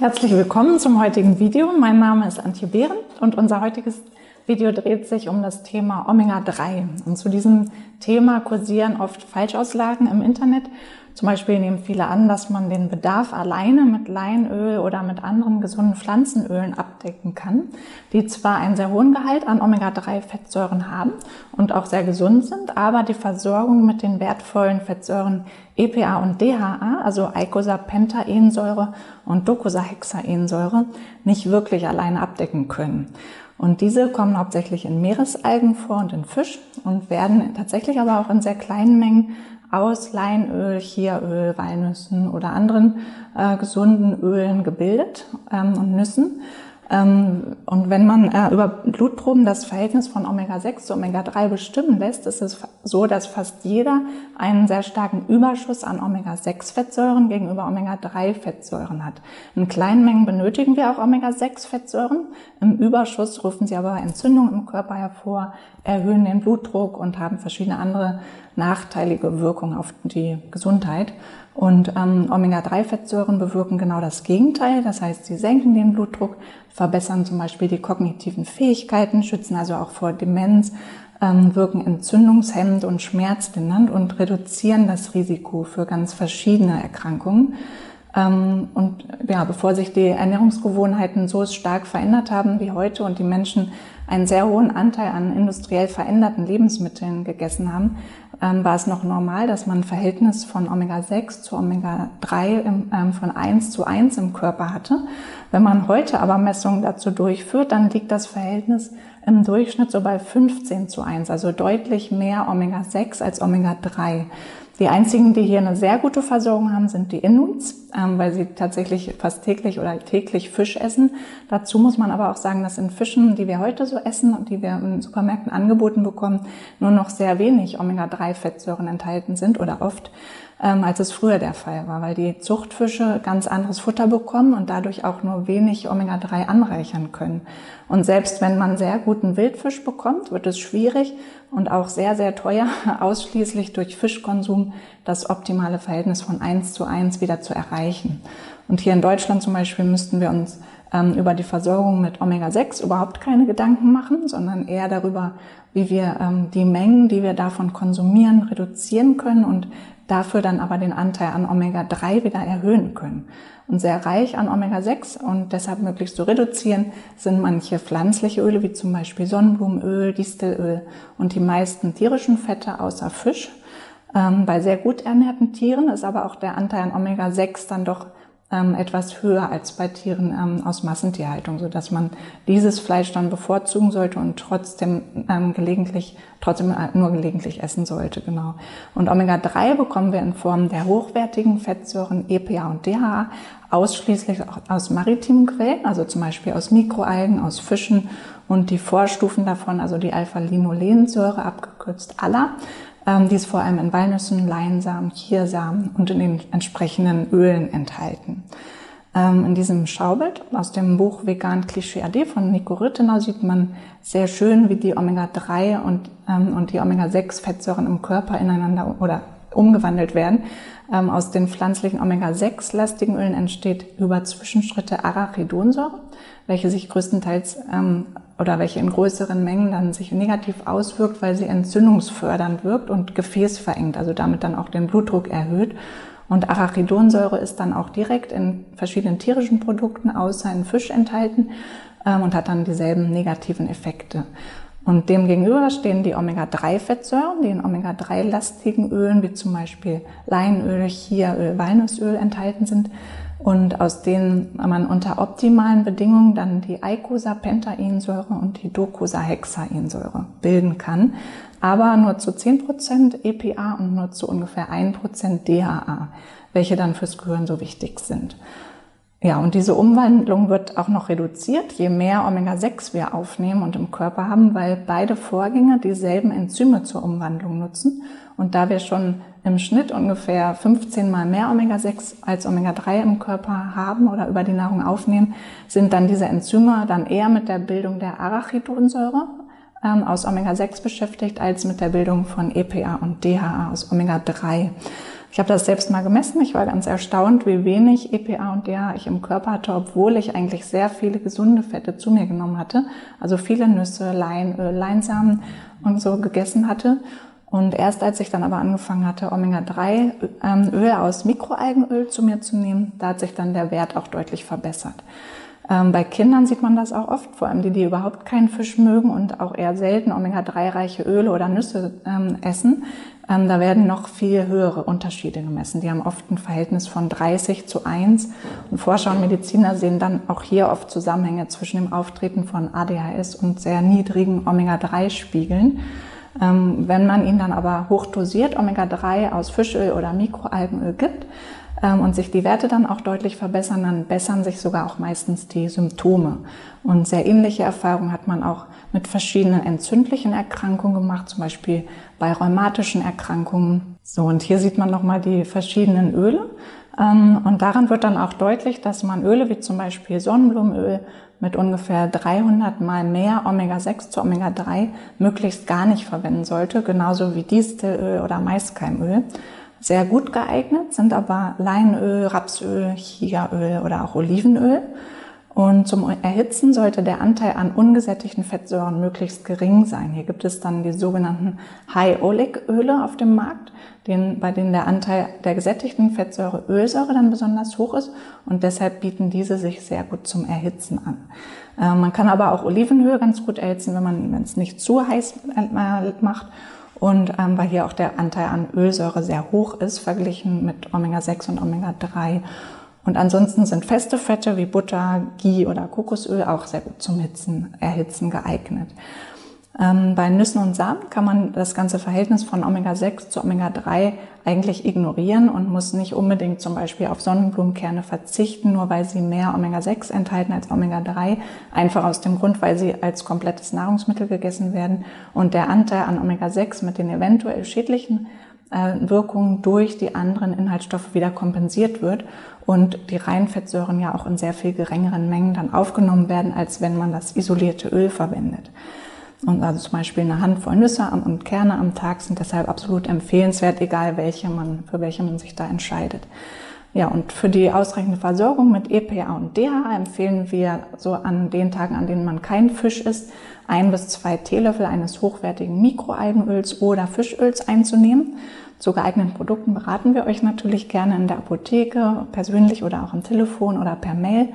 Herzlich willkommen zum heutigen Video. Mein Name ist Antje Behren und unser heutiges Video dreht sich um das Thema Omega-3. Und zu diesem Thema kursieren oft Falschaussagen im Internet zum Beispiel nehmen viele an, dass man den Bedarf alleine mit Leinöl oder mit anderen gesunden Pflanzenölen abdecken kann, die zwar einen sehr hohen Gehalt an Omega-3-Fettsäuren haben und auch sehr gesund sind, aber die Versorgung mit den wertvollen Fettsäuren EPA und DHA, also Eicosapentaensäure und Docosahexaensäure, nicht wirklich alleine abdecken können. Und diese kommen hauptsächlich in Meeresalgen vor und in Fisch und werden tatsächlich aber auch in sehr kleinen Mengen aus Leinöl, Chiaöl, Walnüssen oder anderen äh, gesunden Ölen gebildet ähm, und Nüssen. Ähm, und wenn man äh, über Blutproben das Verhältnis von Omega-6 zu Omega-3 bestimmen lässt, ist es so, dass fast jeder einen sehr starken Überschuss an Omega-6-Fettsäuren gegenüber Omega-3-Fettsäuren hat. In kleinen Mengen benötigen wir auch Omega-6-Fettsäuren. Im Überschuss rufen sie aber Entzündungen im Körper hervor, erhöhen den Blutdruck und haben verschiedene andere nachteilige Wirkungen auf die Gesundheit. Und ähm, Omega-3-Fettsäuren bewirken genau das Gegenteil. Das heißt, sie senken den Blutdruck, verbessern zum Beispiel die kognitiven Fähigkeiten, schützen also auch vor Demenz, ähm, wirken entzündungshemmend und schmerzlindernd und reduzieren das Risiko für ganz verschiedene Erkrankungen. Ähm, und ja, bevor sich die Ernährungsgewohnheiten so stark verändert haben wie heute und die Menschen einen sehr hohen Anteil an industriell veränderten Lebensmitteln gegessen haben, ähm, war es noch normal, dass man ein Verhältnis von Omega-6 zu Omega-3 ähm, von 1 zu 1 im Körper hatte. Wenn man heute aber Messungen dazu durchführt, dann liegt das Verhältnis im Durchschnitt so bei 15 zu 1, also deutlich mehr Omega-6 als Omega-3. Die einzigen, die hier eine sehr gute Versorgung haben, sind die Inuits, ähm, weil sie tatsächlich fast täglich oder täglich Fisch essen. Dazu muss man aber auch sagen, dass in Fischen, die wir heute so essen und die wir in Supermärkten angeboten bekommen, nur noch sehr wenig Omega-3-Fettsäuren enthalten sind oder oft ähm, als es früher der Fall war, weil die Zuchtfische ganz anderes Futter bekommen und dadurch auch nur wenig Omega-3 anreichern können. Und selbst wenn man sehr guten Wildfisch bekommt, wird es schwierig und auch sehr, sehr teuer, ausschließlich durch Fischkonsum das optimale Verhältnis von 1 zu 1 wieder zu erreichen. Und hier in Deutschland zum Beispiel müssten wir uns ähm, über die Versorgung mit Omega-6 überhaupt keine Gedanken machen, sondern eher darüber, wie wir ähm, die Mengen, die wir davon konsumieren, reduzieren können und dafür dann aber den Anteil an Omega-3 wieder erhöhen können. Und sehr reich an Omega-6 und deshalb möglichst zu reduzieren sind manche pflanzliche Öle, wie zum Beispiel Sonnenblumenöl, Distelöl und die meisten tierischen Fette außer Fisch. Ähm, bei sehr gut ernährten Tieren ist aber auch der Anteil an Omega-6 dann doch ähm, etwas höher als bei Tieren ähm, aus Massentierhaltung, so dass man dieses Fleisch dann bevorzugen sollte und trotzdem ähm, gelegentlich, trotzdem äh, nur gelegentlich essen sollte, genau. Und Omega-3 bekommen wir in Form der hochwertigen Fettsäuren EPA und DHA ausschließlich aus maritimen Quellen, also zum Beispiel aus Mikroalgen, aus Fischen und die Vorstufen davon, also die Alpha-Linolensäure, abgekürzt ähm, die ist vor allem in Walnüssen, Leinsamen, Chiasamen und in den entsprechenden Ölen enthalten. Ähm, in diesem Schaubild aus dem Buch Vegan Klischee AD von Nico Rittenau sieht man sehr schön, wie die Omega-3 und, ähm, und die Omega-6-Fettsäuren im Körper ineinander oder umgewandelt werden. aus den pflanzlichen Omega-6-lastigen Ölen entsteht über Zwischenschritte Arachidonsäure, welche sich größtenteils oder welche in größeren Mengen dann sich negativ auswirkt, weil sie entzündungsfördernd wirkt und Gefäß verengt, also damit dann auch den Blutdruck erhöht. Und Arachidonsäure ist dann auch direkt in verschiedenen tierischen Produkten außer in Fisch enthalten ähm, und hat dann dieselben negativen Effekte. Und demgegenüber stehen die Omega-3-Fettsäuren, die in Omega-3-lastigen Ölen wie zum Beispiel Leinöl, Chiaöl, Walnussöl enthalten sind und aus denen man unter optimalen Bedingungen dann die Eicosapentaensäure und die Docosahexaensäure bilden kann, aber nur zu 10% EPA und nur zu ungefähr 1% DHA, welche dann fürs Gehirn so wichtig sind. Ja, und diese Umwandlung wird auch noch reduziert, je mehr Omega-6 wir aufnehmen und im Körper haben, weil beide Vorgänge dieselben Enzyme zur Umwandlung nutzen. Und da wir schon im Schnitt ungefähr 15 mal mehr Omega-6 als Omega-3 im Körper haben oder über die Nahrung aufnehmen, sind dann diese Enzyme dann eher mit der Bildung der Arachidonsäure ähm, aus Omega-6 beschäftigt, als mit der Bildung von EPA und DHA aus Omega-3. Ich habe das selbst mal gemessen. Ich war ganz erstaunt, wie wenig EPA und DHA ich im Körper hatte, obwohl ich eigentlich sehr viele gesunde Fette zu mir genommen hatte. Also viele Nüsse, Leinöl, Leinsamen und so gegessen hatte. Und erst als ich dann aber angefangen hatte, Omega-3 ähm, aus Mikroalgenöl zu mir zu nehmen, da hat sich dann der Wert auch deutlich verbessert. Ähm, bei Kindern sieht man das auch oft, vor allem die, die überhaupt keinen Fisch mögen und auch eher selten Omega-3-reiche Öle oder Nüsse ähm, essen. Da werden noch viel höhere Unterschiede gemessen. Die haben oft ein Verhältnis von 30 zu 1. Und Forscher und Mediziner sehen dann auch hier oft Zusammenhänge zwischen dem Auftreten von ADHS und sehr niedrigen Omega-3-Spiegeln. Ähm, wenn man ihnen dann aber hochdosiert Omega-3 aus Fischöl oder Mikroalgenöl gibt ähm, und sich die Werte dann auch deutlich verbessern, dann bessern sich sogar auch meistens die Symptome. Und sehr ähnliche Erfahrungen hat man auch mit verschiedenen entzündlichen Erkrankungen gemacht, zum Beispiel bei rheumatischen Erkrankungen. So, und hier sieht man nochmal die verschiedenen Öle. Ähm, und daran wird dann auch deutlich, dass man Öle wie zum Beispiel Sonnenblumenöl mit ungefähr 300 mal mehr Omega-6 zu Omega-3 möglichst gar nicht verwenden sollte, genauso wie Distelöl oder Maiskeimöl. Sehr gut geeignet sind aber Leinöl, Rapsöl, Chiaöl oder auch Olivenöl. Und zum Erhitzen sollte der Anteil an ungesättigten Fettsäuren möglichst gering sein. Hier gibt es dann die sogenannten High-Oleic-Öle auf dem Markt, den, bei denen der Anteil der gesättigten Fettsäure Ölsäure dann besonders hoch ist und deshalb bieten diese sich sehr gut zum Erhitzen an. Äh, man kann aber auch Olivenöl ganz gut erhitzen, wenn man es nicht zu heiß macht und ähm, weil hier auch der Anteil an Ölsäure sehr hoch ist, verglichen mit Omega-6 und Omega-3 und ansonsten sind feste Fette wie Butter, Ghee oder Kokosöl auch sehr gut zum Hitzen, Erhitzen geeignet. Ähm, bei Nüssen und Samen kann man das ganze Verhältnis von Omega-6 zu Omega-3 eigentlich ignorieren und muss nicht unbedingt zum Beispiel auf Sonnenblumenkerne verzichten, nur weil sie mehr Omega-6 enthalten als Omega-3. Einfach aus dem Grund, weil sie als komplettes Nahrungsmittel gegessen werden und der Anteil an Omega-6 mit den eventuell schädlichen äh, Wirkungen durch die anderen Inhaltsstoffe wieder kompensiert wird und die reinen Fettsäuren ja auch in sehr viel geringeren Mengen dann aufgenommen werden, als wenn man das isolierte Öl verwendet. Und also zum Beispiel eine Handvoll Nüsse und Kerne am Tag sind deshalb absolut empfehlenswert, egal welche man, für welche man sich da entscheidet. Ja, und für die ausreichende Versorgung mit EPA und DHA empfehlen wir so an den Tagen, an denen man kein Fisch isst, ein bis zwei Teelöffel eines hochwertigen Mikroalgenöls oder Fischöls einzunehmen. Zu geeigneten Produkten beraten wir euch natürlich gerne in der Apotheke, persönlich oder auch am Telefon oder per Mail.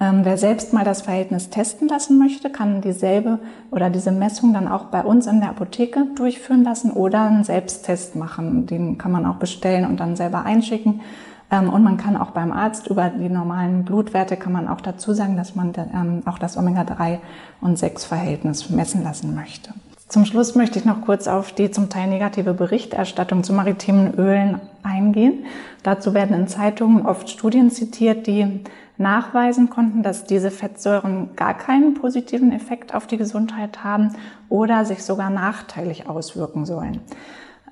Ähm, wer selbst mal das Verhältnis testen lassen möchte, kann dieselbe oder diese Messung dann auch bei uns in der Apotheke durchführen lassen oder einen Selbsttest machen. Den kann man auch bestellen und dann selber einschicken. Ähm, und man kann auch beim Arzt über die normalen Blutwerte kann man auch dazu sagen, dass man ähm, auch das Omega-3 und 6 Verhältnis messen lassen möchte. Zum Schluss möchte ich noch kurz auf die zum Teil negative Berichterstattung zu maritimen Ölen eingehen. Dazu werden in Zeitungen oft Studien zitiert, die nachweisen konnten, dass diese Fettsäuren gar keinen positiven Effekt auf die Gesundheit haben oder sich sogar nachteilig auswirken sollen.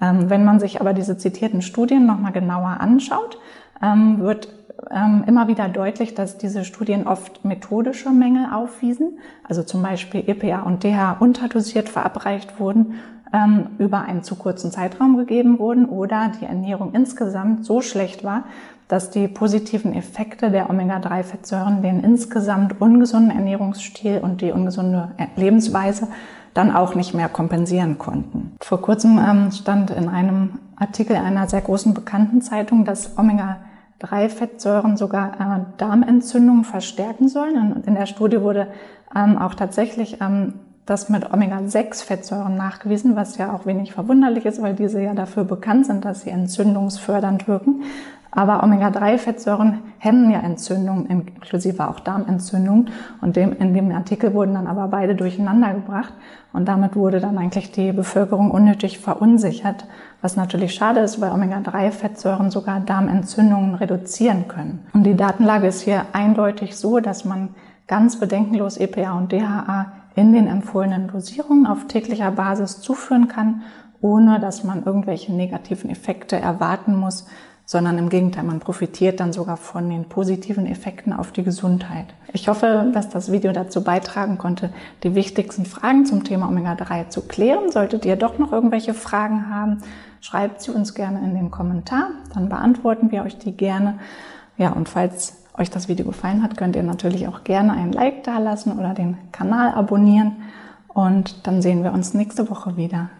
Ähm, wenn man sich aber diese zitierten Studien nochmal genauer anschaut, ähm, wird ähm, immer wieder deutlich, dass diese Studien oft methodische Mängel aufwiesen, also zum Beispiel EPA und DHA unterdosiert verabreicht wurden, über einen zu kurzen Zeitraum gegeben wurden oder die Ernährung insgesamt so schlecht war, dass die positiven Effekte der Omega-3-Fettsäuren den insgesamt ungesunden Ernährungsstil und die ungesunde Lebensweise dann auch nicht mehr kompensieren konnten. Vor kurzem ähm, stand in einem Artikel einer sehr großen bekannten Zeitung, dass Omega drei Fettsäuren sogar äh, Darmentzündungen verstärken sollen. Und in der Studie wurde ähm, auch tatsächlich ähm, das mit Omega-6-Fettsäuren nachgewiesen, was ja auch wenig verwunderlich ist, weil diese ja dafür bekannt sind, dass sie entzündungsfördernd wirken. Aber Omega-3-Fettsäuren hemmen ja Entzündungen, inklusive auch Darmentzündungen. Und dem, in dem Artikel wurden dann aber beide durcheinander gebracht. Und damit wurde dann eigentlich die Bevölkerung unnötig verunsichert, was natürlich schade ist, weil Omega-3-Fettsäuren sogar Darmentzündungen reduzieren können. Und die Datenlage ist hier eindeutig so, dass man ganz bedenkenlos EPA und DHA in den empfohlenen Dosierungen auf täglicher Basis zuführen kann, ohne dass man irgendwelche negativen Effekte erwarten muss, sondern im Gegenteil, man profitiert dann sogar von den positiven Effekten auf die Gesundheit. Ich hoffe, dass das Video dazu beitragen konnte, die wichtigsten Fragen zum Thema Omega-3 zu klären. Solltet ihr doch noch irgendwelche Fragen haben, schreibt sie uns gerne in den Kommentar, dann beantworten wir euch die gerne. Ja, und falls euch das Video gefallen hat, könnt ihr natürlich auch gerne ein Like dalassen oder den Kanal abonnieren. Und dann sehen wir uns nächste Woche wieder.